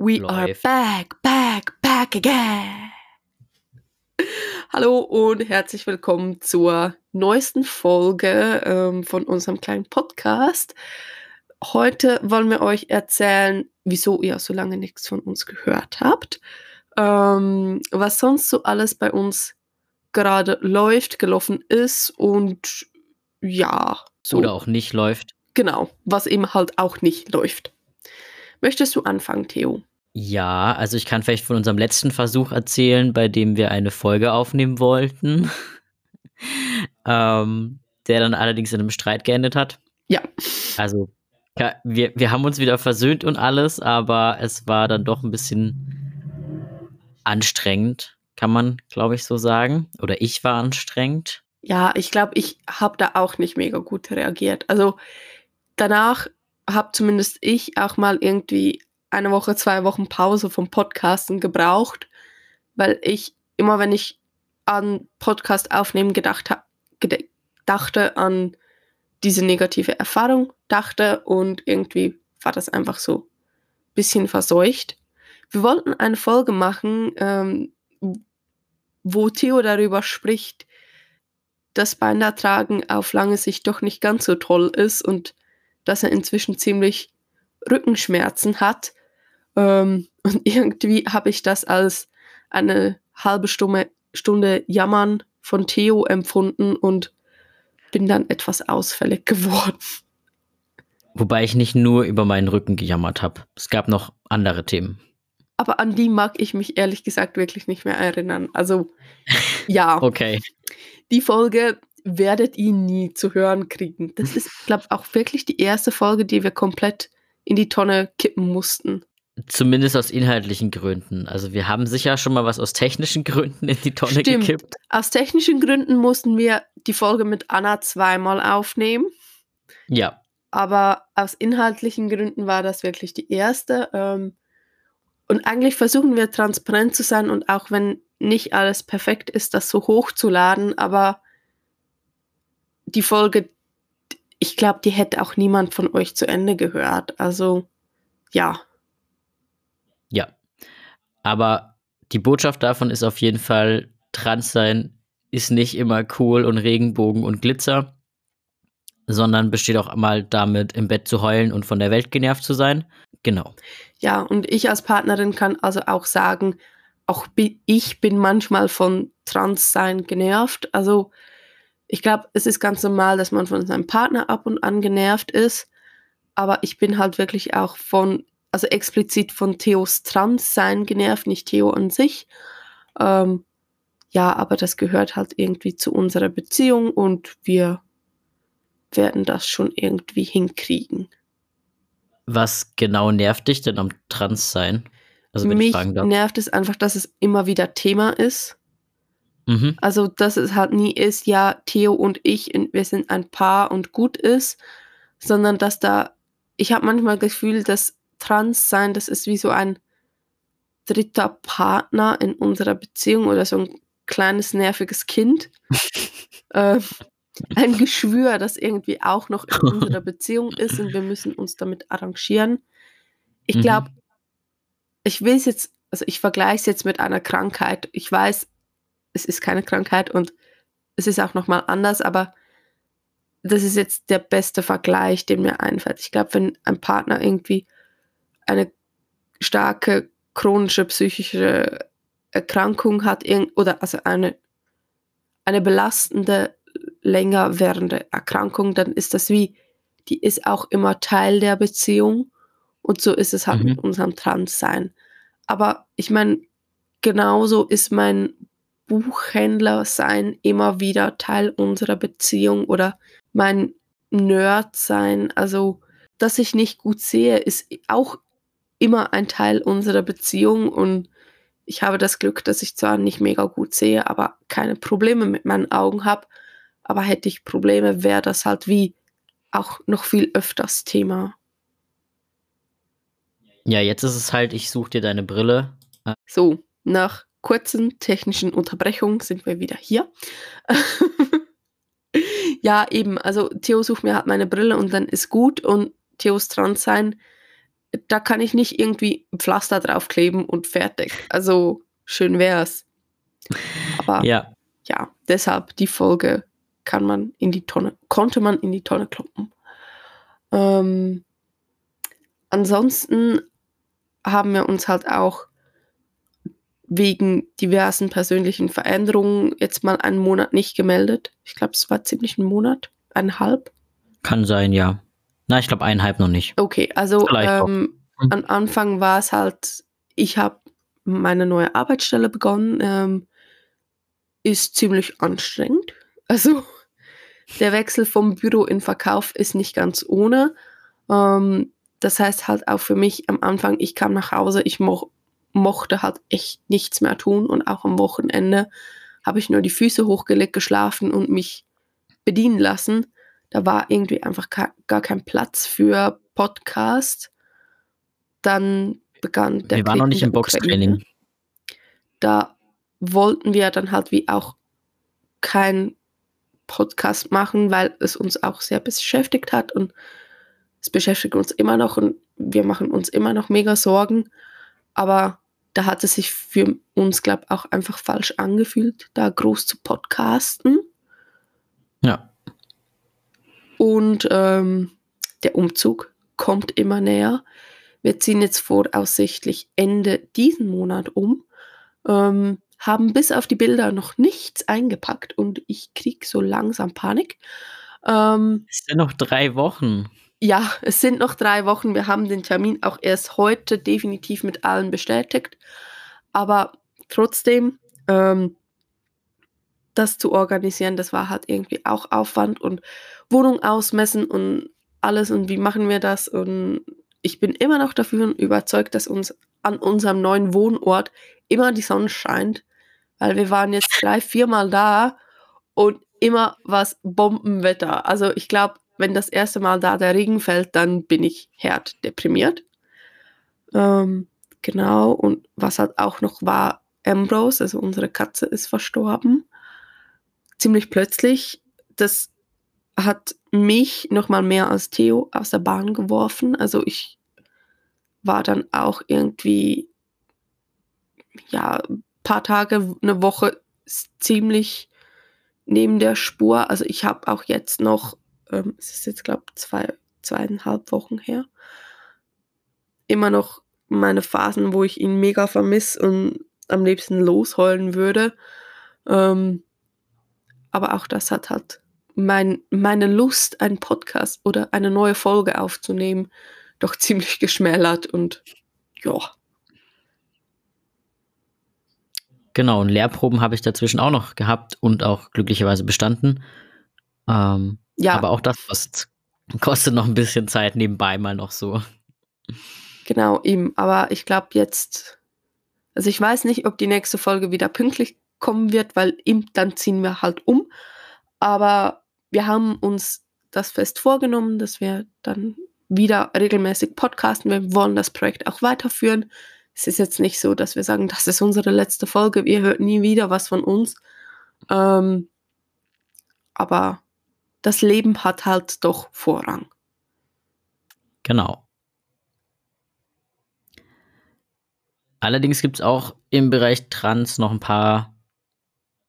We are Läuft. back, back, back again. Hallo und herzlich willkommen zur neuesten Folge ähm, von unserem kleinen Podcast. Heute wollen wir euch erzählen, wieso ihr so lange nichts von uns gehört habt, ähm, was sonst so alles bei uns gerade läuft, gelaufen ist und ja, so Oder auch nicht läuft. genau, was eben halt auch nicht läuft. Möchtest du anfangen, Theo? Ja, also ich kann vielleicht von unserem letzten Versuch erzählen, bei dem wir eine Folge aufnehmen wollten. ähm, der dann allerdings in einem Streit geendet hat. Ja. Also, ja, wir, wir haben uns wieder versöhnt und alles, aber es war dann doch ein bisschen anstrengend, kann man, glaube ich, so sagen. Oder ich war anstrengend. Ja, ich glaube, ich habe da auch nicht mega gut reagiert. Also danach habe zumindest ich auch mal irgendwie eine Woche, zwei Wochen Pause vom Podcasten gebraucht, weil ich immer, wenn ich an Podcast aufnehmen gedacht habe, dachte an diese negative Erfahrung, dachte und irgendwie war das einfach so ein bisschen verseucht. Wir wollten eine Folge machen, ähm, wo Theo darüber spricht, dass Beindertragen auf lange Sicht doch nicht ganz so toll ist und dass er inzwischen ziemlich Rückenschmerzen hat. Ähm, und irgendwie habe ich das als eine halbe Stunde, Stunde Jammern von Theo empfunden und bin dann etwas ausfällig geworden. Wobei ich nicht nur über meinen Rücken gejammert habe. Es gab noch andere Themen. Aber an die mag ich mich ehrlich gesagt wirklich nicht mehr erinnern. Also ja, Okay. die Folge werdet ihr nie zu hören kriegen. Das ist, glaube ich, auch wirklich die erste Folge, die wir komplett in die Tonne kippen mussten. Zumindest aus inhaltlichen Gründen. Also wir haben sicher schon mal was aus technischen Gründen in die Tonne Stimmt. gekippt. Aus technischen Gründen mussten wir die Folge mit Anna zweimal aufnehmen, Ja, aber aus inhaltlichen Gründen war das wirklich die erste. Ähm, und eigentlich versuchen wir transparent zu sein und auch wenn nicht alles perfekt ist, das so hochzuladen, aber die Folge, ich glaube, die hätte auch niemand von euch zu Ende gehört. Also ja, ja. Aber die Botschaft davon ist auf jeden Fall, trans sein ist nicht immer cool und Regenbogen und Glitzer, sondern besteht auch mal damit, im Bett zu heulen und von der Welt genervt zu sein. Genau. Ja, und ich als Partnerin kann also auch sagen, auch ich bin manchmal von Transsein genervt. Also ich glaube, es ist ganz normal, dass man von seinem Partner ab und an genervt ist. Aber ich bin halt wirklich auch von, also explizit von Theos Transsein genervt, nicht Theo an sich. Ähm, ja, aber das gehört halt irgendwie zu unserer Beziehung und wir werden das schon irgendwie hinkriegen. Was genau nervt dich denn am Transsein? Also Mich nervt es einfach, dass es immer wieder Thema ist. Mhm. Also, dass es halt nie ist, ja, Theo und ich, wir sind ein Paar und gut ist, sondern dass da, ich habe manchmal das Gefühl, dass Trans sein, das ist wie so ein dritter Partner in unserer Beziehung oder so ein kleines nerviges Kind. ähm, ein Geschwür, das irgendwie auch noch in unserer Beziehung ist und wir müssen uns damit arrangieren. Ich Mhm. glaube, ich will es jetzt, also ich vergleiche es jetzt mit einer Krankheit. Ich weiß, es ist keine Krankheit und es ist auch nochmal anders, aber das ist jetzt der beste Vergleich, den mir einfällt. Ich glaube, wenn ein Partner irgendwie eine starke chronische psychische Erkrankung hat oder also eine, eine belastende, länger währende Erkrankung, dann ist das wie, die ist auch immer Teil der Beziehung und so ist es halt Mhm. mit unserem Transsein. Aber ich meine, genauso ist mein Buchhändler sein immer wieder Teil unserer Beziehung oder mein Nerd sein, also dass ich nicht gut sehe, ist auch immer ein Teil unserer Beziehung und ich habe das Glück, dass ich zwar nicht mega gut sehe, aber keine Probleme mit meinen Augen habe. Aber hätte ich Probleme, wäre das halt wie auch noch viel öfters Thema. Ja, jetzt ist es halt, ich suche dir deine Brille. So, nach kurzen technischen Unterbrechungen sind wir wieder hier. ja, eben, also Theo sucht mir halt meine Brille und dann ist gut und Theos Transsein da kann ich nicht irgendwie ein Pflaster draufkleben und fertig. Also schön wär's. Aber Ja, ja, deshalb die Folge kann man in die Tonne, konnte man in die Tonne kloppen. Ähm, ansonsten haben wir uns halt auch wegen diversen persönlichen Veränderungen jetzt mal einen Monat nicht gemeldet. Ich glaube, es war ziemlich ein Monat, eineinhalb. kann sein, ja. Na, ich glaube eineinhalb noch nicht. Okay, also ähm, Hm. am Anfang war es halt, ich habe meine neue Arbeitsstelle begonnen, ähm, ist ziemlich anstrengend. Also der Wechsel vom Büro in Verkauf ist nicht ganz ohne. Ähm, das heißt halt auch für mich am Anfang, ich kam nach Hause, ich mo mochte halt echt nichts mehr tun und auch am Wochenende habe ich nur die Füße hochgelegt, geschlafen und mich bedienen lassen. Da war irgendwie einfach gar kein Platz für Podcast. Dann begann der Wir waren noch Krieg nicht in im. Boxtraining. Da wollten wir dann halt wie auch kein Podcast machen, weil es uns auch sehr beschäftigt hat und es beschäftigt uns immer noch und wir machen uns immer noch mega Sorgen. Aber da hat es sich für uns, glaube ich, auch einfach falsch angefühlt, da groß zu podcasten. Und ähm, der Umzug kommt immer näher. Wir ziehen jetzt voraussichtlich Ende diesen Monat um, ähm, haben bis auf die Bilder noch nichts eingepackt und ich kriege so langsam Panik. Ähm, es sind noch drei Wochen. ja, es sind noch drei Wochen. Wir haben den Termin auch erst heute definitiv mit allen bestätigt. Aber trotzdem, ähm, das zu organisieren, das war halt irgendwie auch Aufwand und Wohnung ausmessen und alles und wie machen wir das? Und ich bin immer noch dafür überzeugt, dass uns an unserem neuen Wohnort immer die Sonne scheint, weil wir waren jetzt drei, viermal da und immer was Bombenwetter. Also ich glaube, wenn das erste Mal da der Regen fällt, dann bin ich hart deprimiert. Ähm, genau, und was halt auch noch war, Ambrose, also unsere Katze, ist verstorben. Ziemlich plötzlich. Das hat mich noch mal mehr als Theo aus der Bahn geworfen. Also ich war dann auch irgendwie, ja, ein paar Tage, eine Woche ziemlich neben der Spur. Also ich habe auch jetzt noch, ähm, es ist jetzt glaube ich zwei, zweieinhalb Wochen her, immer noch meine Phasen, wo ich ihn mega vermisse und am liebsten losheulen würde. Ähm, aber auch das hat halt mein, meine Lust, einen Podcast oder eine neue Folge aufzunehmen, doch ziemlich geschmälert und ja, Genau, und Lehrproben habe ich dazwischen auch noch gehabt und auch glücklicherweise bestanden. Ähm, ja, Aber auch das kostet, kostet noch ein bisschen Zeit nebenbei mal noch so. genau ihm. Aber ich glaube jetzt, also ich weiß nicht, ob die nächste Folge wieder pünktlich kommen wird, weil ihm dann ziehen wir halt um. Aber wir haben uns das fest vorgenommen, dass wir dann wieder regelmäßig podcasten. Wir wollen das Projekt auch weiterführen. Es ist jetzt nicht so, dass wir sagen, das ist unsere letzte Folge, ihr hört nie wieder was von uns. Ähm, aber das Leben hat halt doch Vorrang. Genau. Allerdings gibt es auch im Bereich Trans noch ein paar,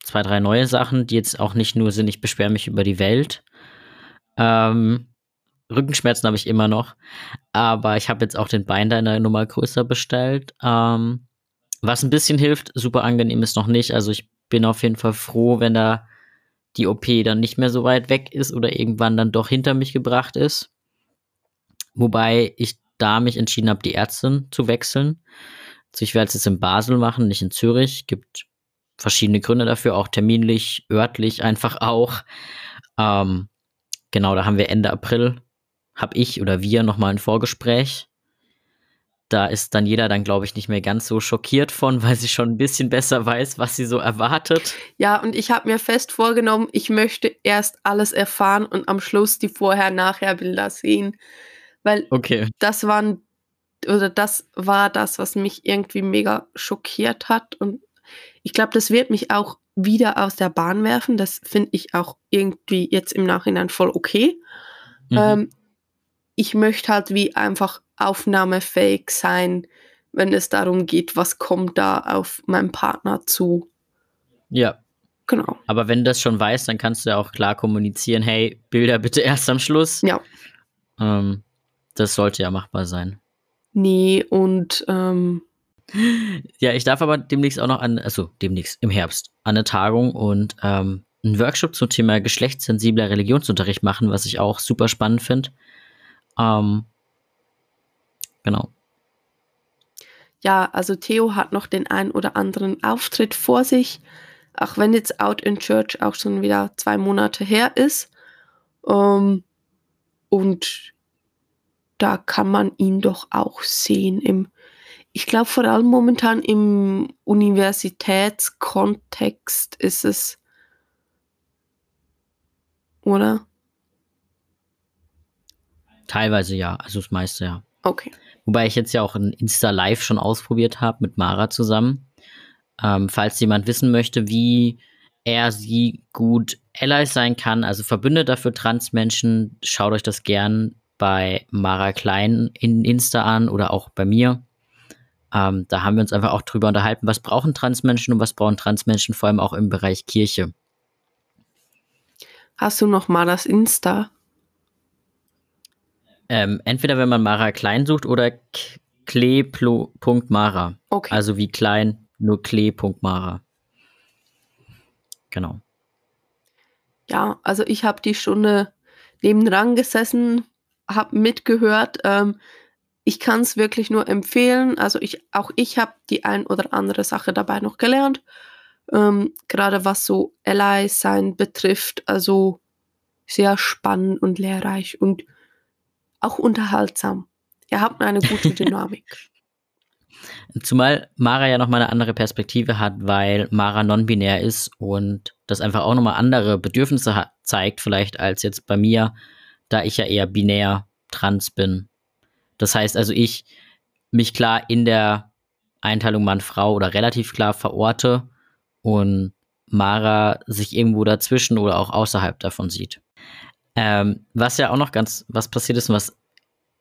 zwei, drei neue Sachen, die jetzt auch nicht nur sind, ich beschwere mich über die Welt. Ähm, Rückenschmerzen habe ich immer noch, aber ich habe jetzt auch den Binder in der Nummer größer bestellt. Ähm, was ein bisschen hilft, super angenehm ist noch nicht. Also ich bin auf jeden Fall froh, wenn da die OP dann nicht mehr so weit weg ist oder irgendwann dann doch hinter mich gebracht ist. Wobei ich da mich entschieden habe, die Ärztin zu wechseln. Also ich werde es jetzt in Basel machen, nicht in Zürich. Gibt verschiedene Gründe dafür, auch terminlich, örtlich einfach auch. Ähm, genau, da haben wir Ende April, habe ich oder wir nochmal ein Vorgespräch. Da ist dann jeder dann, glaube ich, nicht mehr ganz so schockiert von, weil sie schon ein bisschen besser weiß, was sie so erwartet. Ja, und ich habe mir fest vorgenommen, ich möchte erst alles erfahren und am Schluss die Vorher-Nachher-Bilder sehen. Weil Okay. das waren, oder das war das, was mich irgendwie mega schockiert hat. Und ich glaube, das wird mich auch wieder aus der Bahn werfen. Das finde ich auch irgendwie jetzt im Nachhinein voll okay. Mhm. Ähm, ich möchte halt wie einfach aufnahmefähig sein, wenn es darum geht, was kommt da auf meinen Partner zu. Ja. Genau. Aber wenn du das schon weißt, dann kannst du ja auch klar kommunizieren, hey, Bilder bitte erst am Schluss. Ja. Ähm, das sollte ja machbar sein. Nee, und ähm, Ja, ich darf aber demnächst auch noch an, also demnächst im Herbst, an eine Tagung und ähm, einen Workshop zum Thema geschlechtssensibler Religionsunterricht machen, was ich auch super spannend finde. Ähm, genau. ja, also Theo hat noch den ein oder anderen Auftritt vor sich, auch wenn jetzt Out in Church auch schon wieder zwei Monate her ist. Ähm, und da kann man ihn doch auch sehen im, ich glaube vor allem momentan im Universitätskontext ist es, oder? Teilweise ja, also das meiste ja. Okay. Wobei ich jetzt ja auch ein Insta Live schon ausprobiert habe mit Mara zusammen. Ähm, falls jemand wissen möchte, wie er sie gut Allies sein kann, also Verbündeter für Transmenschen, schaut euch das gern bei Mara Klein in Insta an oder auch bei mir. Ähm, da haben wir uns einfach auch drüber unterhalten, was brauchen Transmenschen und was brauchen Transmenschen vor allem auch im Bereich Kirche. Hast du noch mal das Insta? Ähm, entweder wenn man Mara Klein sucht oder K- kle.mara. Okay. Also wie klein, nur kle.mara. Genau. Ja, also ich habe die Stunde nebendran gesessen, habe mitgehört. Ähm, ich kann es wirklich nur empfehlen. Also ich, auch ich habe die ein oder andere Sache dabei noch gelernt. Ähm, gerade was so Ally sein betrifft. Also sehr spannend und lehrreich und auch unterhaltsam. Ihr habt eine gute Dynamik. Zumal Mara ja nochmal eine andere Perspektive hat, weil Mara non-binär ist und das einfach auch nochmal andere Bedürfnisse hat, zeigt, vielleicht als jetzt bei mir, da ich ja eher binär trans bin. Das heißt also, ich mich klar in der Einteilung Mann-Frau oder relativ klar verorte und Mara sich irgendwo dazwischen oder auch außerhalb davon sieht. Ähm, was ja auch noch ganz, was passiert ist und was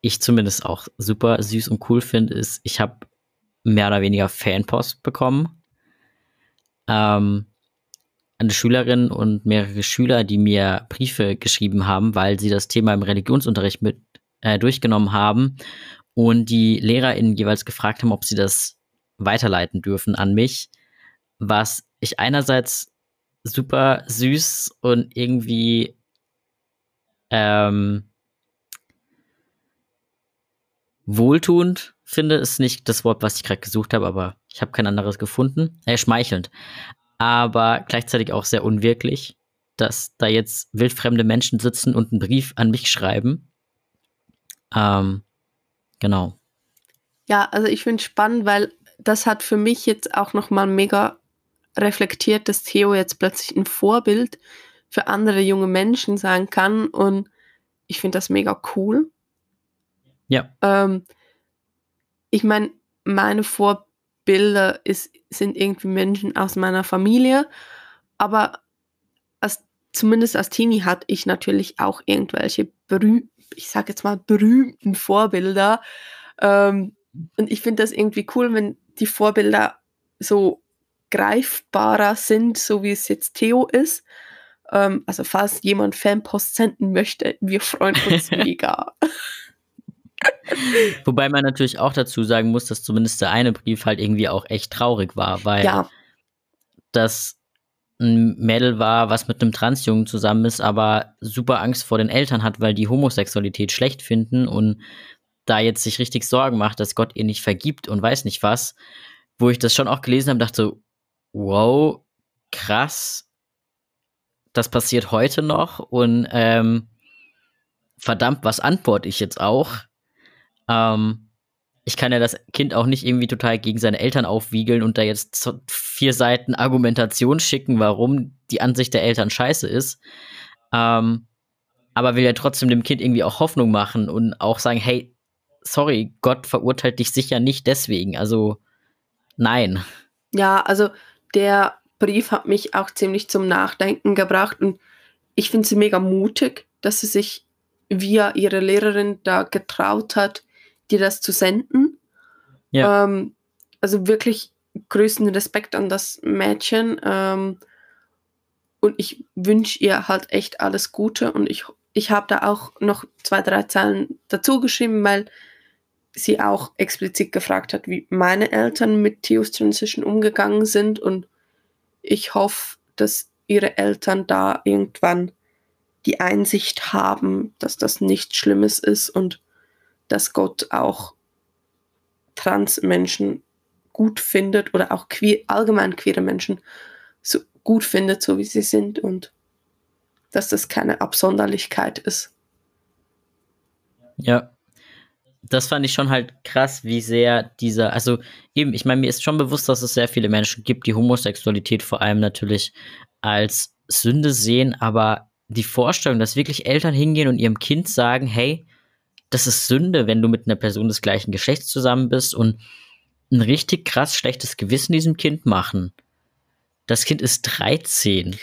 ich zumindest auch super süß und cool finde, ist, ich habe mehr oder weniger Fanpost bekommen. Ähm, eine Schülerin und mehrere Schüler, die mir Briefe geschrieben haben, weil sie das Thema im Religionsunterricht mit äh, durchgenommen haben und die LehrerInnen jeweils gefragt haben, ob sie das weiterleiten dürfen an mich, was ich einerseits super süß und irgendwie ähm, wohltuend finde, ist nicht das Wort, was ich gerade gesucht habe, aber ich habe kein anderes gefunden. Äh, schmeichelnd. Aber gleichzeitig auch sehr unwirklich, dass da jetzt wildfremde Menschen sitzen und einen Brief an mich schreiben. Ähm, genau. Ja, also ich finde es spannend, weil das hat für mich jetzt auch nochmal mega reflektiert, dass Theo jetzt plötzlich ein Vorbild für andere junge Menschen sein kann und ich finde das mega cool. Ja. Ähm, ich meine, meine Vorbilder ist, sind irgendwie Menschen aus meiner Familie, aber als, zumindest als Teenie hatte ich natürlich auch irgendwelche berühmten, ich sage jetzt mal berühmten Vorbilder. Ähm, und ich finde das irgendwie cool, wenn die Vorbilder so greifbarer sind, so wie es jetzt Theo ist. Ähm, also falls jemand Fanpost senden möchte, wir freuen uns mega. Wobei man natürlich auch dazu sagen muss, dass zumindest der eine Brief halt irgendwie auch echt traurig war, weil ja, das ein Mädel war, was mit einem Transjungen zusammen ist, aber super Angst vor den Eltern hat, weil die Homosexualität schlecht finden und da jetzt sich richtig Sorgen macht, dass Gott ihr nicht vergibt und weiß nicht was, wo ich das schon auch gelesen habe, dachte so, wow, krass, das passiert heute noch und ähm, verdammt, was antworte ich jetzt auch? Ähm, ich kann ja das Kind auch nicht irgendwie total gegen seine Eltern aufwiegeln und da jetzt vier Seiten Argumentation schicken, warum die Ansicht der Eltern scheiße ist. Ähm, aber will ja trotzdem dem Kind irgendwie auch Hoffnung machen und auch sagen, hey, sorry, Gott verurteilt dich sicher nicht deswegen. Also nein. ja, also der Brief hat mich auch ziemlich zum Nachdenken gebracht und ich finde sie mega mutig, dass sie sich via ihre Lehrerin da getraut hat, dir das zu senden. Ja. Ähm, also wirklich größten Respekt an das Mädchen. Ähm, und ich wünsche ihr halt echt alles Gute. Und ich, ich habe da auch noch zwei, drei Zeilen dazu geschrieben, weil sie auch explizit gefragt hat, wie meine Eltern mit Theos Transition umgegangen sind. Und ich hoffe, dass ihre Eltern da irgendwann die Einsicht haben, dass das nichts Schlimmes ist und dass Gott auch Transmenschen gut findet oder auch queer, allgemein queere Menschen so gut findet, so wie sie sind und dass das keine Absonderlichkeit ist. Ja. Das fand ich schon halt krass, wie sehr dieser, also eben, ich meine, mir ist schon bewusst, dass es sehr viele Menschen gibt, die Homosexualität vor allem natürlich als Sünde sehen, aber die Vorstellung, dass wirklich Eltern hingehen und ihrem Kind sagen, hey, das ist Sünde, wenn du mit einer Person des gleichen Geschlechts zusammen bist und ein richtig krass schlechtes Gewissen diesem Kind machen. Das Kind ist 13.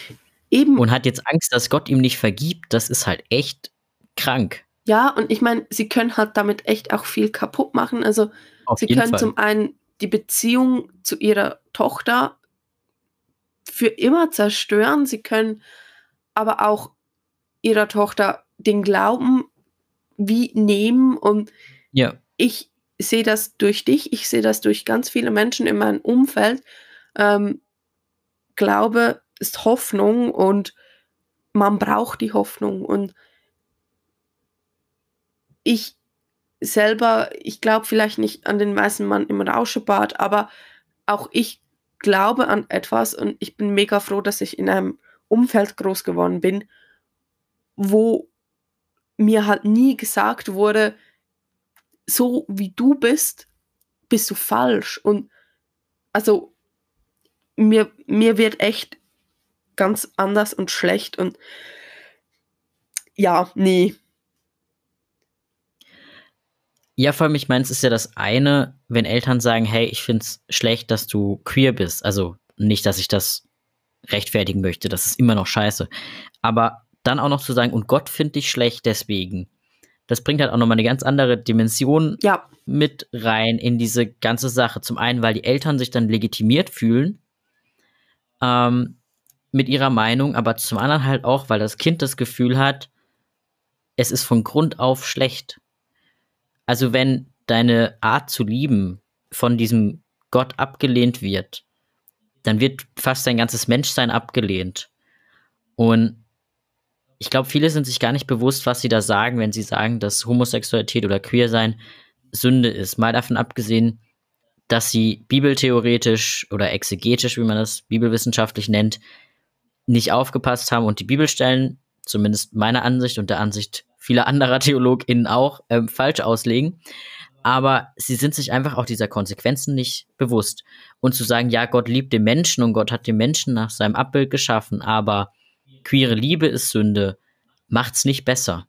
Eben. Und hat jetzt Angst, dass Gott ihm nicht vergibt. Das ist halt echt krank. Ja, und ich meine, sie können halt damit echt auch viel kaputt machen. Also Auf sie können Fall. zum einen die Beziehung zu ihrer Tochter für immer zerstören. Sie können aber auch ihrer Tochter den Glauben wie nehmen. Und Ja. ich sehe das durch dich, ich sehe das durch ganz viele Menschen in meinem Umfeld. Ähm, Glaube ist Hoffnung und man braucht die Hoffnung. Und ich selber, ich glaube vielleicht nicht an den weißen Mann im Rauschebad, aber auch ich glaube an etwas und ich bin mega froh, dass ich in einem Umfeld groß geworden bin, wo mir halt nie gesagt wurde, so wie du bist, bist du falsch. Und also mir, mir wird echt ganz anders und schlecht und ja, nee. Ja, vor allem, ich meine, es ist ja das eine, wenn Eltern sagen, hey, ich find's schlecht, dass du queer bist. Also nicht, dass ich das rechtfertigen möchte, das ist immer noch scheiße. Aber dann auch noch zu sagen, und Gott findet dich schlecht deswegen. Das bringt halt auch nochmal eine ganz andere Dimension Ja, mit rein in diese ganze Sache. Zum einen, weil die Eltern sich dann legitimiert fühlen ähm, mit ihrer Meinung, aber zum anderen halt auch, weil das Kind das Gefühl hat, es ist von Grund auf schlecht. Also wenn deine Art zu lieben von diesem Gott abgelehnt wird, dann wird fast dein ganzes Menschsein abgelehnt. Und ich glaube, viele sind sich gar nicht bewusst, was sie da sagen, wenn sie sagen, dass Homosexualität oder Queersein Sünde ist. Mal davon abgesehen, dass sie bibeltheoretisch oder exegetisch, wie man das bibelwissenschaftlich nennt, nicht aufgepasst haben und die Bibelstellen, zumindest meiner Ansicht und der Ansicht vieler anderer TheologInnen auch, ähm, falsch auslegen. Aber sie sind sich einfach auch dieser Konsequenzen nicht bewusst. Und zu sagen, ja, Gott liebt den Menschen und Gott hat den Menschen nach seinem Abbild geschaffen, aber queere Liebe ist Sünde, macht's nicht besser.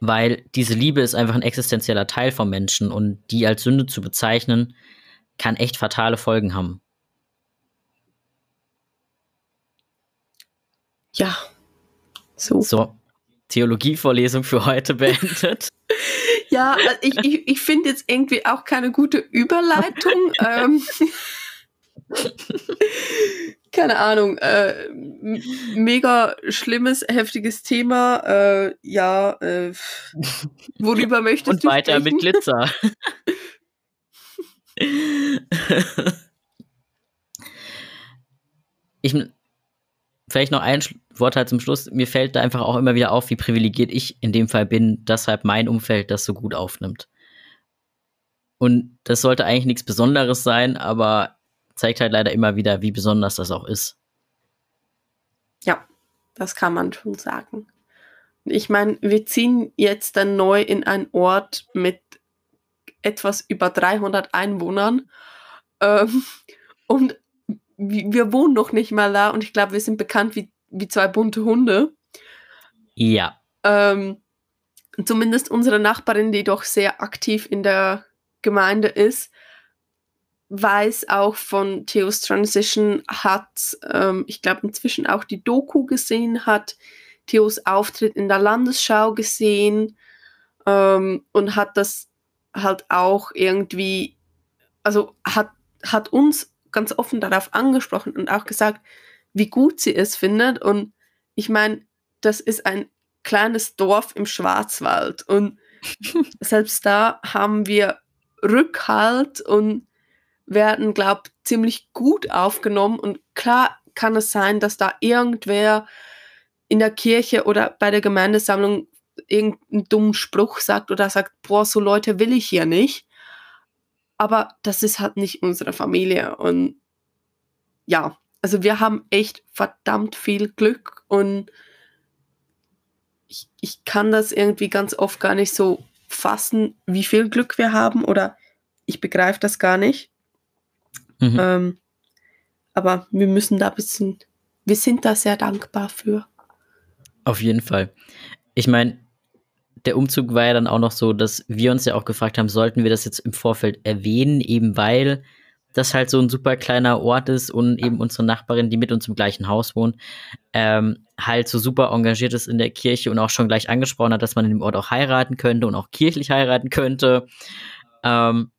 Weil diese Liebe ist einfach ein existenzieller Teil vom Menschen und die als Sünde zu bezeichnen, kann echt fatale Folgen haben. ja. So. So, Theologievorlesung für heute beendet. Ja, also ich, ich, ich finde jetzt irgendwie auch keine gute Überleitung. ähm, keine Ahnung. Äh, mega schlimmes, heftiges Thema. Äh, ja, äh, worüber möchtest Und du weiter sprechen? mit Glitzer. ich vielleicht noch ein Wort halt zum Schluss. Mir fällt da einfach auch immer wieder auf, wie privilegiert ich in dem Fall bin, dass halt mein Umfeld das so gut aufnimmt. Und das sollte eigentlich nichts Besonderes sein, aber zeigt halt leider immer wieder, wie besonders das auch ist. Ja, das kann man schon sagen. Ich meine, wir ziehen jetzt dann neu in einen Ort mit etwas über 300 Einwohnern. Ähm, und wi- wir wohnen noch nicht mal da und ich glaube, wir sind bekannt wie, wie zwei bunte Hunde. Ja, Ähm, zumindest unsere Nachbarin, die doch sehr aktiv in der Gemeinde ist, weiß auch von Theos Transition, hat, ähm, ich glaube, inzwischen auch die Doku gesehen, hat Theos Auftritt in der Landesschau gesehen. ähm, und hat das halt auch irgendwie, also hat, hat uns ganz offen darauf angesprochen und auch gesagt, wie gut sie es findet. Und ich meine, das ist ein kleines Dorf im Schwarzwald und selbst da haben wir Rückhalt und werden, glaube ich, ziemlich gut aufgenommen. Und klar kann es sein, dass da irgendwer in der Kirche oder bei der Gemeindesammlung irgendeinen dummen Spruch sagt oder sagt, boah, so Leute will ich hier nicht. Aber das ist halt nicht unsere Familie. Und ja, also wir haben echt verdammt viel Glück und ich, ich kann das irgendwie ganz oft gar nicht so fassen, wie viel Glück wir haben oder ich begreife das gar nicht. Mhm. Ähm, aber wir müssen da ein bisschen, wir sind da sehr dankbar für. Auf jeden Fall. Ich meine, der Umzug war ja dann auch noch so, dass wir uns ja auch gefragt haben, sollten wir das jetzt im Vorfeld erwähnen, eben weil das halt so ein super kleiner Ort ist und eben unsere Nachbarin, die mit uns im gleichen Haus wohnt, ähm, halt so super engagiert ist in der Kirche und auch schon gleich angesprochen hat, dass man in dem Ort auch heiraten könnte und auch kirchlich heiraten könnte. Ähm,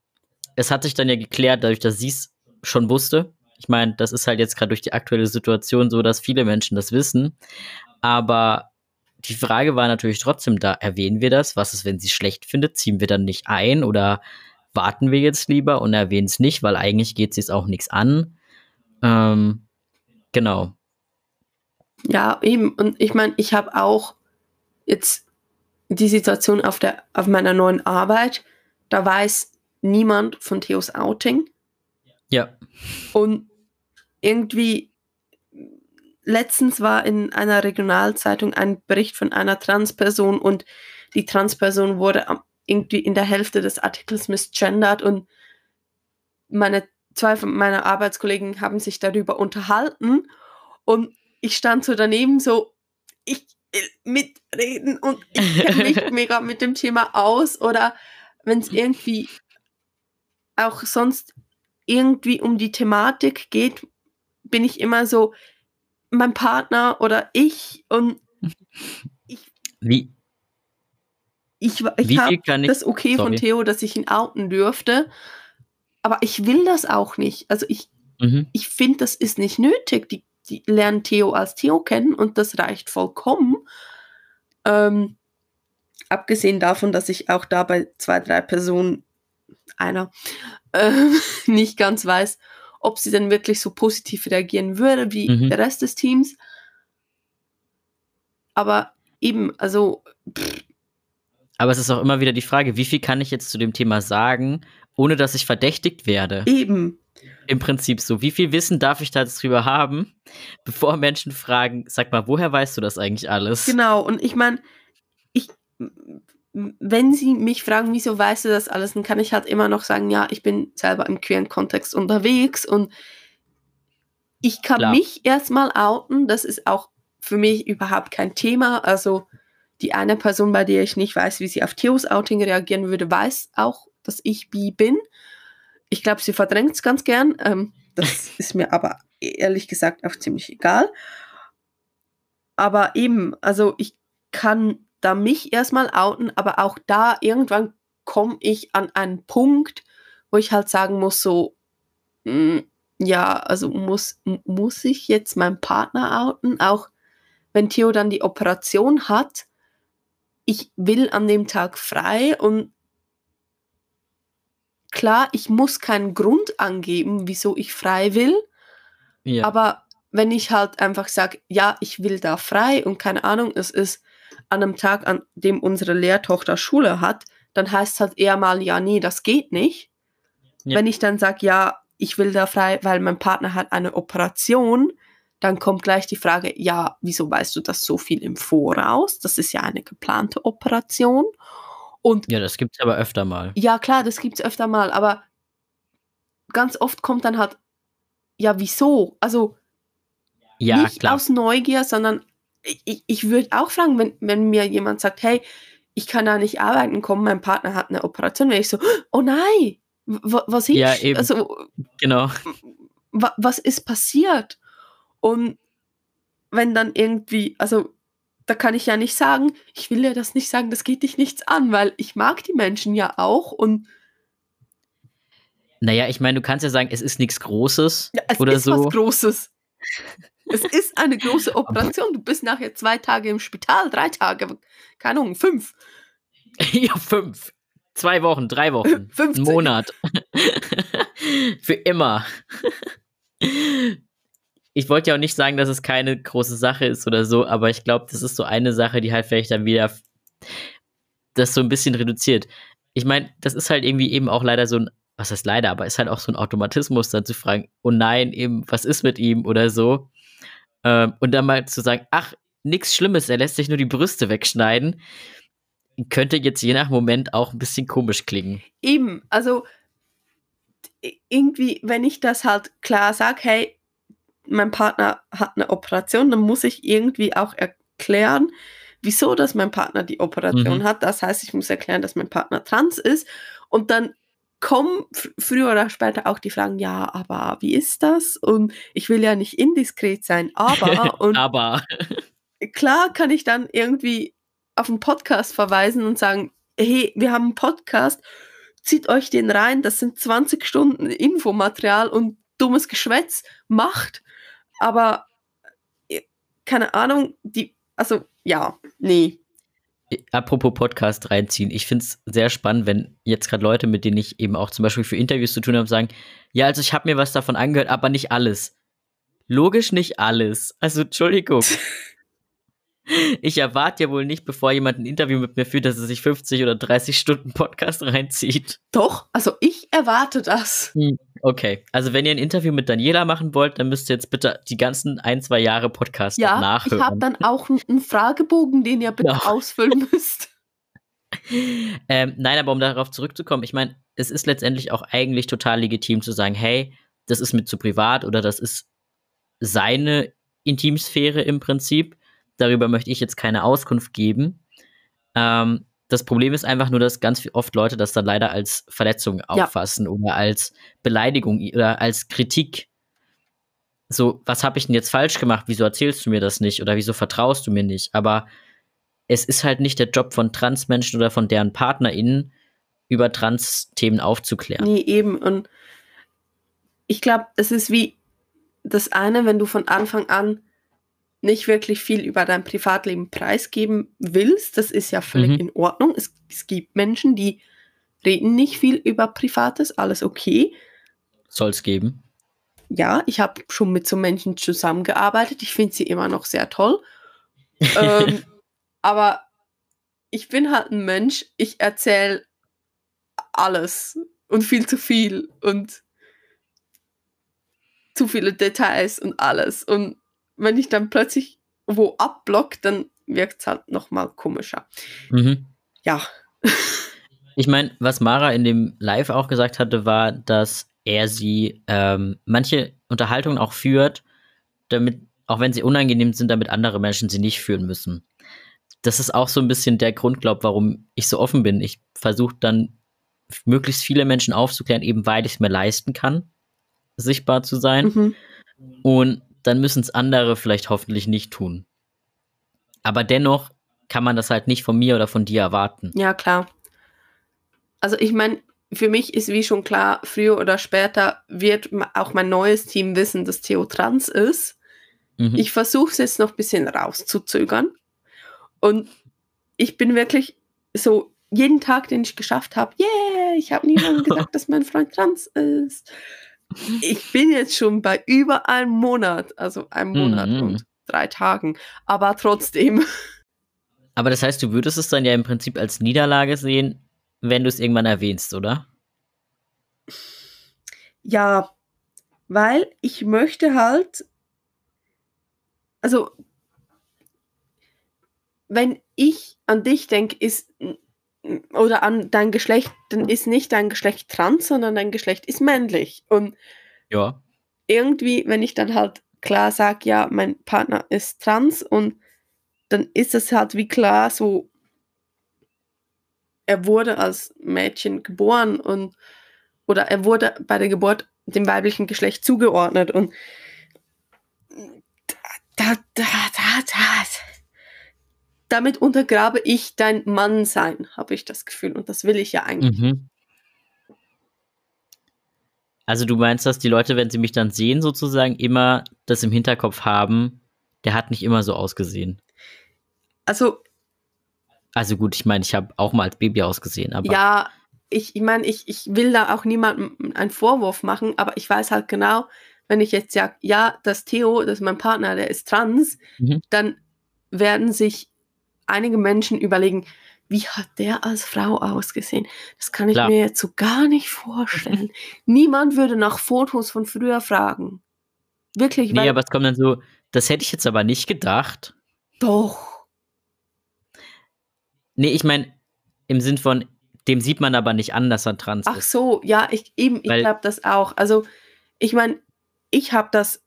es hat sich dann ja geklärt, dadurch, dass sie es schon wusste. Ich meine, das ist halt jetzt gerade durch die aktuelle Situation so, dass viele Menschen das wissen. Aber die Frage war natürlich trotzdem da, erwähnen wir das? Was ist, wenn sie schlecht findet? Ziehen wir dann nicht ein oder warten wir jetzt lieber und erwähnen es nicht, weil eigentlich geht es jetzt auch nichts an. Ähm, genau. Ja, eben. Und ich meine, ich habe auch jetzt die Situation auf, der, auf meiner neuen Arbeit, da weiß niemand von Theos Outing. Ja. Und irgendwie letztens war in einer Regionalzeitung ein Bericht von einer Transperson und die Transperson wurde irgendwie in der Hälfte des Artikels misgendert und meine zwei von meiner Arbeitskollegen haben sich darüber unterhalten und ich stand so daneben so, ich will mitreden und ich kenne mich mega mit dem Thema aus oder wenn es irgendwie auch sonst irgendwie um die Thematik geht, bin ich immer so, mein Partner oder ich und ich. Wie? Ich, ich habe das okay sorry. von Theo, dass ich ihn outen dürfte, aber ich will das auch nicht. Also ich, mhm. ich finde, das ist nicht nötig. Die, die lernen Theo als Theo kennen und das reicht vollkommen. Ähm, abgesehen davon, dass ich auch da bei zwei, drei Personen, einer, äh, nicht ganz weiß, ob sie denn wirklich so positiv reagieren würde wie mhm. der Rest des Teams. Aber eben, also. Pff. Aber es ist auch immer wieder die Frage, wie viel kann ich jetzt zu dem Thema sagen, ohne dass ich verdächtigt werde? Eben. Im Prinzip so. Wie viel Wissen darf ich da drüber haben, bevor Menschen fragen, sag mal, woher weißt du das eigentlich alles? Genau, und ich meine, wenn sie mich fragen, wieso weißt du das alles, dann kann ich halt immer noch sagen, ja, ich bin selber im queeren Kontext unterwegs und ich kann Klar. mich erstmal outen. Das ist auch für mich überhaupt kein Thema. Also die eine Person, bei der ich nicht weiß, wie sie auf Theos Outing reagieren würde, weiß auch, dass ich bi bin. Ich glaube, sie verdrängt es ganz gern. Ähm, das ist mir aber ehrlich gesagt auch ziemlich egal. Aber eben, also ich kann da mich erstmal outen, aber auch da irgendwann komme ich an einen Punkt, wo ich halt sagen muss, so, mh, mm, ja, also muss, muss ich jetzt meinen Partner outen, auch wenn Theo dann die Operation hat. Ich will an dem Tag frei und klar, ich muss keinen Grund angeben, wieso ich frei will, ja. aber wenn ich halt einfach sage, ja, ich will da frei und keine Ahnung, es ist an einem Tag, an dem unsere Lehrtochter Schule hat, dann heißt es halt eher mal, ja, nee, das geht nicht. Ja. Wenn ich dann sage, ja, ich will da frei, weil mein Partner hat eine Operation, dann kommt gleich die Frage, ja, wieso weißt du das so viel im Voraus? Das ist ja eine geplante Operation. Und ja, das gibt es aber öfter mal. Ja, klar, das gibt es öfter mal, aber ganz oft kommt dann halt, ja, wieso? Also ja, nicht klar. aus Neugier, sondern ich, ich würde auch fragen, wenn, wenn mir jemand sagt, hey, ich kann da nicht arbeiten kommen, mein Partner hat eine Operation, wäre ich so, oh nein, was ist? Ja, eben. Also, genau. Was ist passiert? Und wenn dann irgendwie, also da kann ich ja nicht sagen, ich will ja das nicht sagen, das geht dich nichts an, weil ich mag die Menschen ja auch und naja, ich meine, du kannst ja sagen, es ist nichts Großes ja, es oder ist so. was Großes. Es ist eine große Operation. Du bist nachher zwei Tage im Spital, drei Tage, keine Ahnung, fünf. ja, fünf. Zwei Wochen, drei Wochen, 15. einen Monat. Für immer. Ich wollte ja auch nicht sagen, dass es keine große Sache ist oder so, aber ich glaube, das ist so eine Sache, die halt vielleicht dann wieder das so ein bisschen reduziert. Ich meine, das ist halt irgendwie eben auch leider so ein, was heißt leider, aber ist halt auch so ein Automatismus, dann zu fragen, oh nein, eben, was ist mit ihm oder so. Ähm, und dann mal zu sagen, ach, nichts Schlimmes, er lässt sich nur die Brüste wegschneiden, könnte jetzt je nach Moment auch ein bisschen komisch klingen. Eben, also irgendwie, wenn ich das halt klar sage, hey, mein Partner hat eine Operation, dann muss ich irgendwie auch erklären, wieso dass mein Partner die Operation Mhm. hat. Das heißt, ich muss erklären, dass mein Partner trans ist. Und dann kommen früher oder später auch die Fragen, ja, aber wie ist das? Und ich will ja nicht indiskret sein, aber und Aber klar kann ich dann irgendwie auf einen Podcast verweisen und sagen, hey, wir haben einen Podcast, zieht euch den rein, das sind 20 Stunden Infomaterial und dummes Geschwätz, macht, aber äh, keine Ahnung, die, also ja, nee. Apropos Podcast reinziehen, ich finde es sehr spannend, wenn jetzt gerade Leute, mit denen ich eben auch zum Beispiel für Interviews zu tun habe, sagen, ja, also ich habe mir was davon angehört, aber nicht alles. Logisch nicht alles. Also Entschuldigung. Ich erwarte ja wohl nicht, bevor jemand ein Interview mit mir führt, dass er sich 50 oder 30 Stunden Podcast reinzieht. Doch, also ich erwarte das. Okay, also wenn ihr ein Interview mit Daniela machen wollt, dann müsst ihr jetzt bitte die ganzen ein, zwei Jahre Podcast Ja, ich nachhören. habe dann auch einen- einen Fragebogen, den ihr bitte Ja. ausfüllen müsst. Ähm, nein, aber um darauf zurückzukommen, ich meine, es ist letztendlich auch eigentlich total legitim zu sagen, hey, das ist mir zu privat oder das ist seine Intimsphäre im Prinzip. Darüber möchte ich jetzt keine Auskunft geben. Ähm, das Problem ist einfach nur, dass ganz oft Leute das dann leider als Verletzung auffassen oder als Beleidigung oder als Kritik. So, was habe ich denn jetzt falsch gemacht? Wieso erzählst du mir das nicht? Oder wieso vertraust du mir nicht? Aber es ist halt nicht der Job von Transmenschen oder von deren PartnerInnen, über Trans-Themen aufzuklären. Nee, eben. Und ich glaube, es ist wie das eine, wenn du von Anfang an nicht wirklich viel über dein Privatleben preisgeben willst, das ist ja völlig Mhm. in Ordnung. Es, es gibt Menschen, die reden nicht viel über Privates, alles okay. Soll es geben. Ja, ich habe schon mit so Menschen zusammengearbeitet. Ich finde sie immer noch sehr toll. ähm, aber ich bin halt ein Mensch, ich erzähle alles und viel zu viel und zu viele Details und alles. Und wenn ich dann plötzlich wo abblock, dann wirkt es halt nochmal komischer. Mhm. Ja, Ich meine, was Mara in dem Live auch gesagt hatte, war, dass er sie ähm, manche Unterhaltungen auch führt, damit, auch wenn sie unangenehm sind, damit andere Menschen sie nicht führen müssen. Das ist auch so ein bisschen der Grund, glaub, warum ich so offen bin. Ich versuche dann möglichst viele Menschen aufzuklären, eben weil ich es mir leisten kann, sichtbar zu sein. mhm. Und dann müssen es andere vielleicht hoffentlich nicht tun. Aber dennoch kann man das halt nicht von mir oder von dir erwarten. ja klar. Also ich meine, für mich ist wie schon klar, früher oder später wird auch mein neues Team wissen, dass Theo trans ist. Mhm. Ich versuche es jetzt noch ein bisschen rauszuzögern. Und ich bin wirklich so, jeden Tag, den ich geschafft habe, yeah, ich habe niemandem gesagt, dass mein Freund trans ist. Ich bin jetzt schon bei über einem Monat, also einem Monat Mhm. und drei Tagen. Aber trotzdem, Aber das heißt, du würdest es dann ja im Prinzip als Niederlage sehen, wenn du es irgendwann erwähnst, oder? ja, weil ich möchte halt, also wenn ich an dich denke, ist oder an dein Geschlecht, dann ist nicht dein Geschlecht trans, sondern dein Geschlecht ist männlich. Und Ja. irgendwie, wenn ich dann halt klar sage, ja, mein Partner ist trans und dann ist es halt wie klar so, er wurde als Mädchen geboren und oder er wurde bei der Geburt dem weiblichen Geschlecht zugeordnet und da, da, da, da, damit untergrabe ich dein Mannsein, habe ich das Gefühl. Und das will ich ja eigentlich. Mhm. Also du meinst, dass die Leute, wenn sie mich dann sehen, sozusagen immer das im Hinterkopf haben, der hat nicht immer so ausgesehen. Also. Also gut, ich meine, ich habe auch mal als Baby ausgesehen, aber. Ja, ich, ich meine, ich, ich will da auch niemandem einen Vorwurf machen, aber ich weiß halt genau, wenn ich jetzt sage, ja, das Theo, das ist mein Partner, der ist trans, mhm. dann werden sich einige Menschen überlegen, wie hat der als Frau ausgesehen? Das kann ich Klar. mir jetzt so gar nicht vorstellen. Niemand würde nach Fotos von früher fragen. Wirklich. Nee, aber es kommt dann so, das hätte ich jetzt aber nicht gedacht. Doch. Nee, ich meine, im Sinn von, dem sieht man aber nicht an, dass er trans Ach ist. Ach so, ja, ich eben, ich glaube das auch. Also, ich meine, ich habe das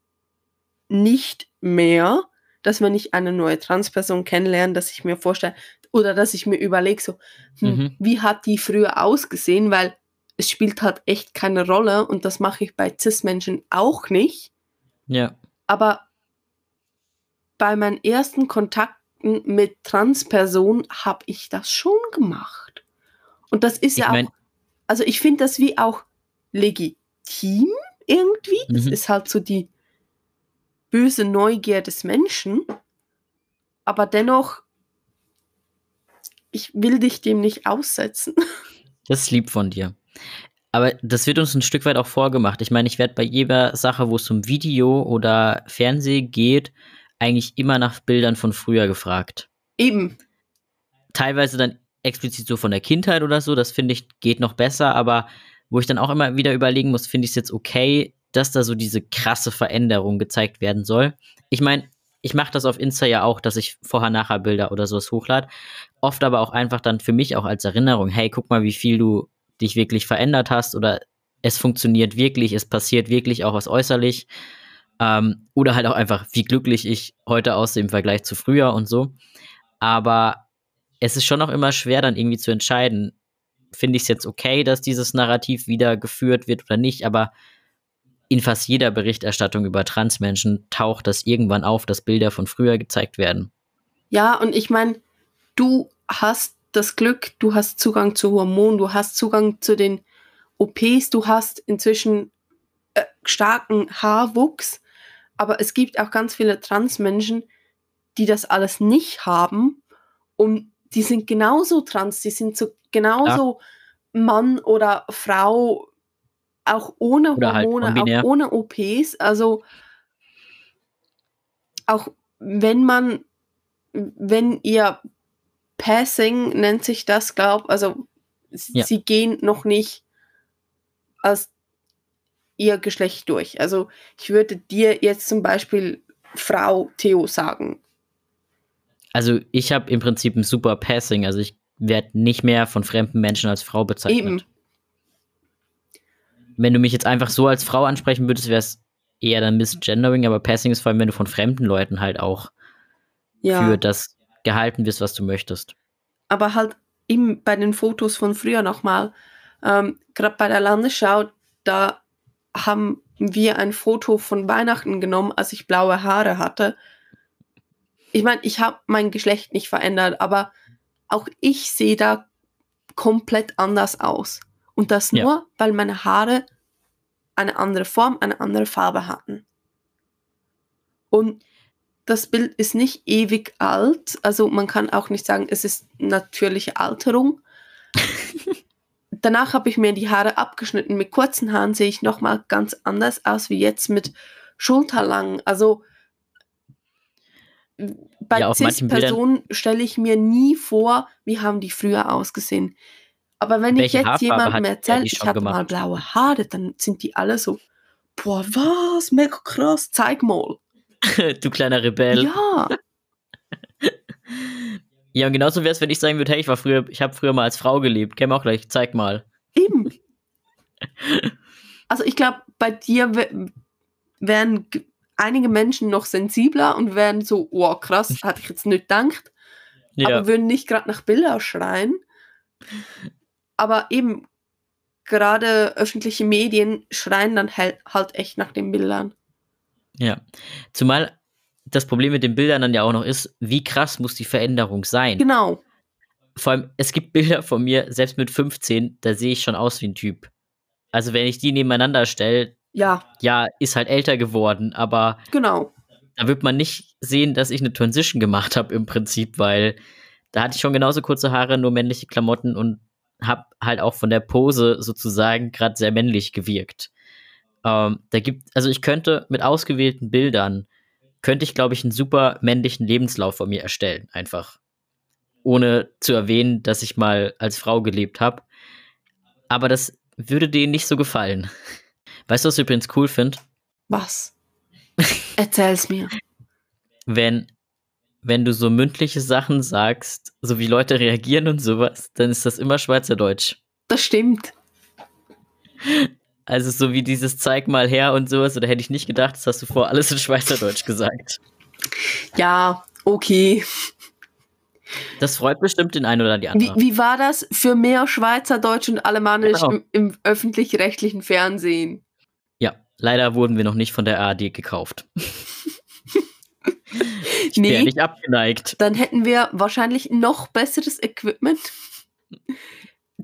nicht mehr, dass wenn ich eine neue Transperson kennenlerne, dass ich mir vorstelle, oder dass ich mir überlege, so, hm, mhm. wie hat die früher ausgesehen, weil es spielt halt echt keine Rolle und das mache ich bei CIS-Menschen auch nicht. Ja. Aber bei meinen ersten Kontakten mit Transpersonen habe ich das schon gemacht. Und das ist ich ja auch, also ich finde das wie auch legitim irgendwie. Das mhm. ist halt so die böse Neugier des Menschen. Aber dennoch ich will dich dem nicht aussetzen. Das ist lieb von dir. Aber das wird uns ein Stück weit auch vorgemacht. Ich meine, ich werde bei jeder Sache, wo es um Video oder Fernsehen geht, eigentlich immer nach Bildern von früher gefragt. Eben. Teilweise dann explizit so von der Kindheit oder so, das finde ich geht noch besser, aber wo ich dann auch immer wieder überlegen muss, finde ich es jetzt okay, dass da so diese krasse Veränderung gezeigt werden soll. Ich meine, ich mache das auf Insta ja auch, dass ich vorher-nachher Bilder oder sowas hochlade. Oft aber auch einfach dann für mich auch als Erinnerung, hey, guck mal, wie viel du dich wirklich verändert hast oder es funktioniert wirklich, es passiert wirklich auch was äußerlich. Ähm, oder halt auch einfach, wie glücklich ich heute aussehe im Vergleich zu früher und so. Aber es ist schon auch immer schwer, dann irgendwie zu entscheiden, finde ich es jetzt okay, dass dieses Narrativ wieder geführt wird oder nicht, aber in fast jeder Berichterstattung über Transmenschen taucht das irgendwann auf, dass Bilder von früher gezeigt werden. Ja, und ich meine, du hast das Glück, du hast Zugang zu Hormonen, du hast Zugang zu den OPs, du hast inzwischen äh, starken Haarwuchs, aber es gibt auch ganz viele Transmenschen, die das alles nicht haben und die sind genauso trans, die sind so genauso ja. Mann oder Frau auch ohne Oder halt Hormone, halt auch ohne OPs. Also auch wenn man, wenn ihr Passing nennt sich das, glaub, also ja. sie gehen noch nicht als ihr Geschlecht durch. Also ich würde dir jetzt zum Beispiel Frau Theo sagen. Also ich habe im Prinzip ein super Passing, also ich werde nicht mehr von fremden Menschen als Frau bezeichnet. Eben wenn du mich jetzt einfach so als Frau ansprechen würdest, wäre es eher dann Misgendering, aber Passing ist vor allem, wenn du von fremden Leuten halt auch ja. für das gehalten wirst, was du möchtest. Aber halt eben bei den Fotos von früher nochmal, ähm, gerade bei der Landesschau, da haben wir ein Foto von Weihnachten genommen, als ich blaue Haare hatte. Ich meine, ich habe mein Geschlecht nicht verändert, aber auch ich sehe da komplett anders aus. Und das ja. nur, weil meine Haare eine andere Form, eine andere Farbe hatten. Und das Bild ist nicht ewig alt, also man kann auch nicht sagen, es ist natürliche Alterung. Danach habe ich mir die Haare abgeschnitten. Mit kurzen Haaren sehe ich nochmal ganz anders aus wie jetzt mit schulterlangen. Also bei ja, Cis-Personen stelle ich mir nie vor, wie haben die früher ausgesehen. Aber wenn Welche ich jetzt jemandem erzähle, ich hatte gemacht? mal blaue Haare, dann sind die alle so, boah, was, mega krass, zeig mal. du kleiner Rebell. Ja. ja, und genauso wäre es, wenn ich sagen würde, hey, ich war früher, ich habe früher mal als Frau gelebt. Käme auch gleich, zeig mal. Eben. also ich glaube, bei dir wären einige Menschen noch sensibler und wären so, oh krass, hatte ich jetzt nicht gedacht. Ja. Aber würden nicht gerade nach Bilder schreien aber eben gerade öffentliche Medien schreien dann halt, halt echt nach den Bildern. Ja, zumal das Problem mit den Bildern dann ja auch noch ist, wie krass muss die Veränderung sein? Genau. Vor allem, es gibt Bilder von mir, selbst mit 15, da sehe ich schon aus wie ein Typ. Also wenn ich die nebeneinander stelle, Ja, ja, ist halt älter geworden, aber genau. da wird man nicht sehen, dass ich eine Transition gemacht habe im Prinzip, weil da hatte ich schon genauso kurze Haare, nur männliche Klamotten und habe halt auch von der Pose sozusagen gerade sehr männlich gewirkt. Ähm, da gibt, also ich könnte mit ausgewählten Bildern, könnte ich, glaube ich, einen super männlichen Lebenslauf von mir erstellen, einfach. Ohne zu erwähnen, dass ich mal als Frau gelebt habe. Aber das würde denen nicht so gefallen. Weißt du, was ich übrigens cool finde? Was? Erzähl's mir. wenn, wenn du so mündliche Sachen sagst, so wie Leute reagieren und sowas, dann ist das immer Schweizerdeutsch. Das stimmt. Also so wie dieses Zeig mal her und sowas, oder hätte ich nicht gedacht, das hast du vor alles in Schweizerdeutsch gesagt. Ja, okay. Das freut bestimmt den einen oder die Wie, andere. wie war das für mehr Schweizerdeutsch und Alemannisch Genau. im, im öffentlich-rechtlichen Fernsehen? Ja, leider wurden wir noch nicht von der ARD gekauft. ich Nee. wäre nicht abgeneigt. Dann hätten wir wahrscheinlich noch besseres Equipment.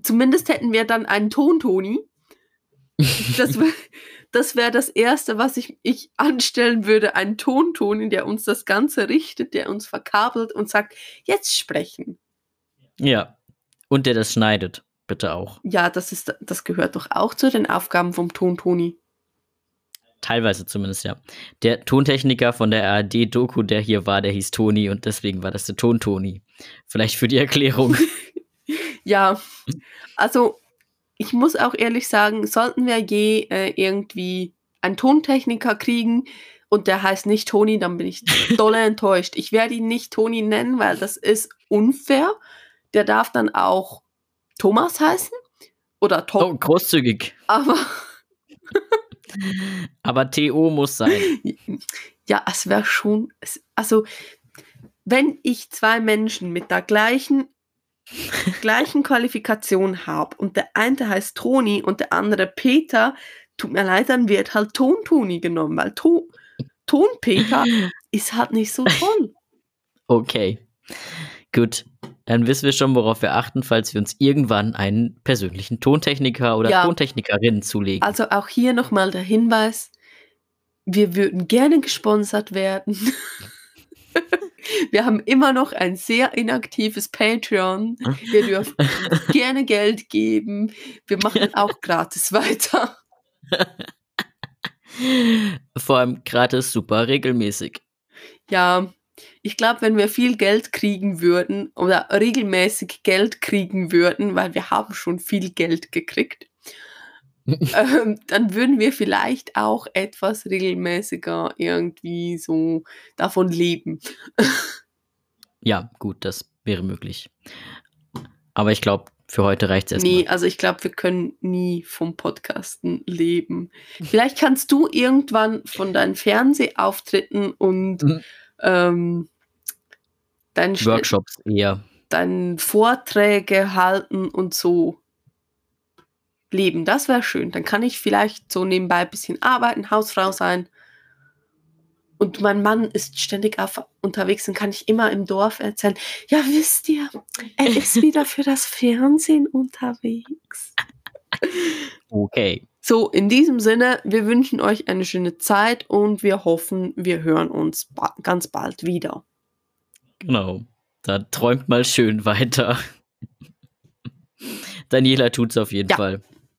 Zumindest hätten wir dann einen Tontoni. Das wäre das, wär das Erste, was ich, ich anstellen würde. Einen Tontoni, der uns das Ganze richtet, der uns verkabelt und sagt, jetzt sprechen. Ja. Und der das schneidet, bitte auch. Ja, das, ist, das gehört doch auch zu den Aufgaben vom Tontoni. Teilweise zumindest, ja. Der Tontechniker von der ARD-Doku, der hier war, der hieß Toni und deswegen war das der Tontoni. Vielleicht für die Erklärung. Ja, also ich muss auch ehrlich sagen, sollten wir je äh, irgendwie einen Tontechniker kriegen und der heißt nicht Toni, dann bin ich dolle enttäuscht. Ich werde ihn nicht Toni nennen, weil das ist unfair. Der darf dann auch Thomas heißen oder Tom, Oh, großzügig. aber Aber TO muss sein. ja, es wäre schon, also wenn ich zwei Menschen mit der gleichen gleichen Qualifikation habe und der eine heißt Toni und der andere Peter, tut mir leid, dann wird halt Ton-Toni genommen, weil to Ton-Peter ist halt nicht so toll. Okay. Gut. Dann wissen wir schon, worauf wir achten, falls wir uns irgendwann einen persönlichen Tontechniker oder Ja. Tontechnikerin zulegen. Also auch hier nochmal der Hinweis, wir würden gerne gesponsert werden. Wir haben immer noch ein sehr inaktives Patreon. Wir dürfen gerne Geld geben. Wir machen auch gratis weiter. Vor allem gratis super regelmäßig. Ja, ich glaube, wenn wir viel Geld kriegen würden oder regelmäßig Geld kriegen würden, weil wir haben schon viel Geld gekriegt, ähm, dann würden wir vielleicht auch etwas regelmäßiger irgendwie so davon leben. Ja, gut, das wäre möglich. Aber ich glaube, für heute reicht es erstmal. Nee, also ich glaube, wir können nie vom Podcasten leben. Vielleicht kannst du irgendwann von deinen Fernsehauftritten und Mhm. Ähm, Sch- Workshops eher. deinen Vorträge halten und so leben. Das wäre schön. Dann kann ich vielleicht so nebenbei ein bisschen arbeiten, Hausfrau sein. Und mein Mann ist ständig auf, unterwegs und kann ich immer im Dorf erzählen, ja wisst ihr, er ist wieder für das Fernsehen unterwegs. Okay. So, in diesem Sinne, wir wünschen euch eine schöne Zeit und wir hoffen, wir hören uns ba ganz bald wieder. Genau. Da träumt mal schön weiter. Daniela tut's auf jeden Ja. Fall.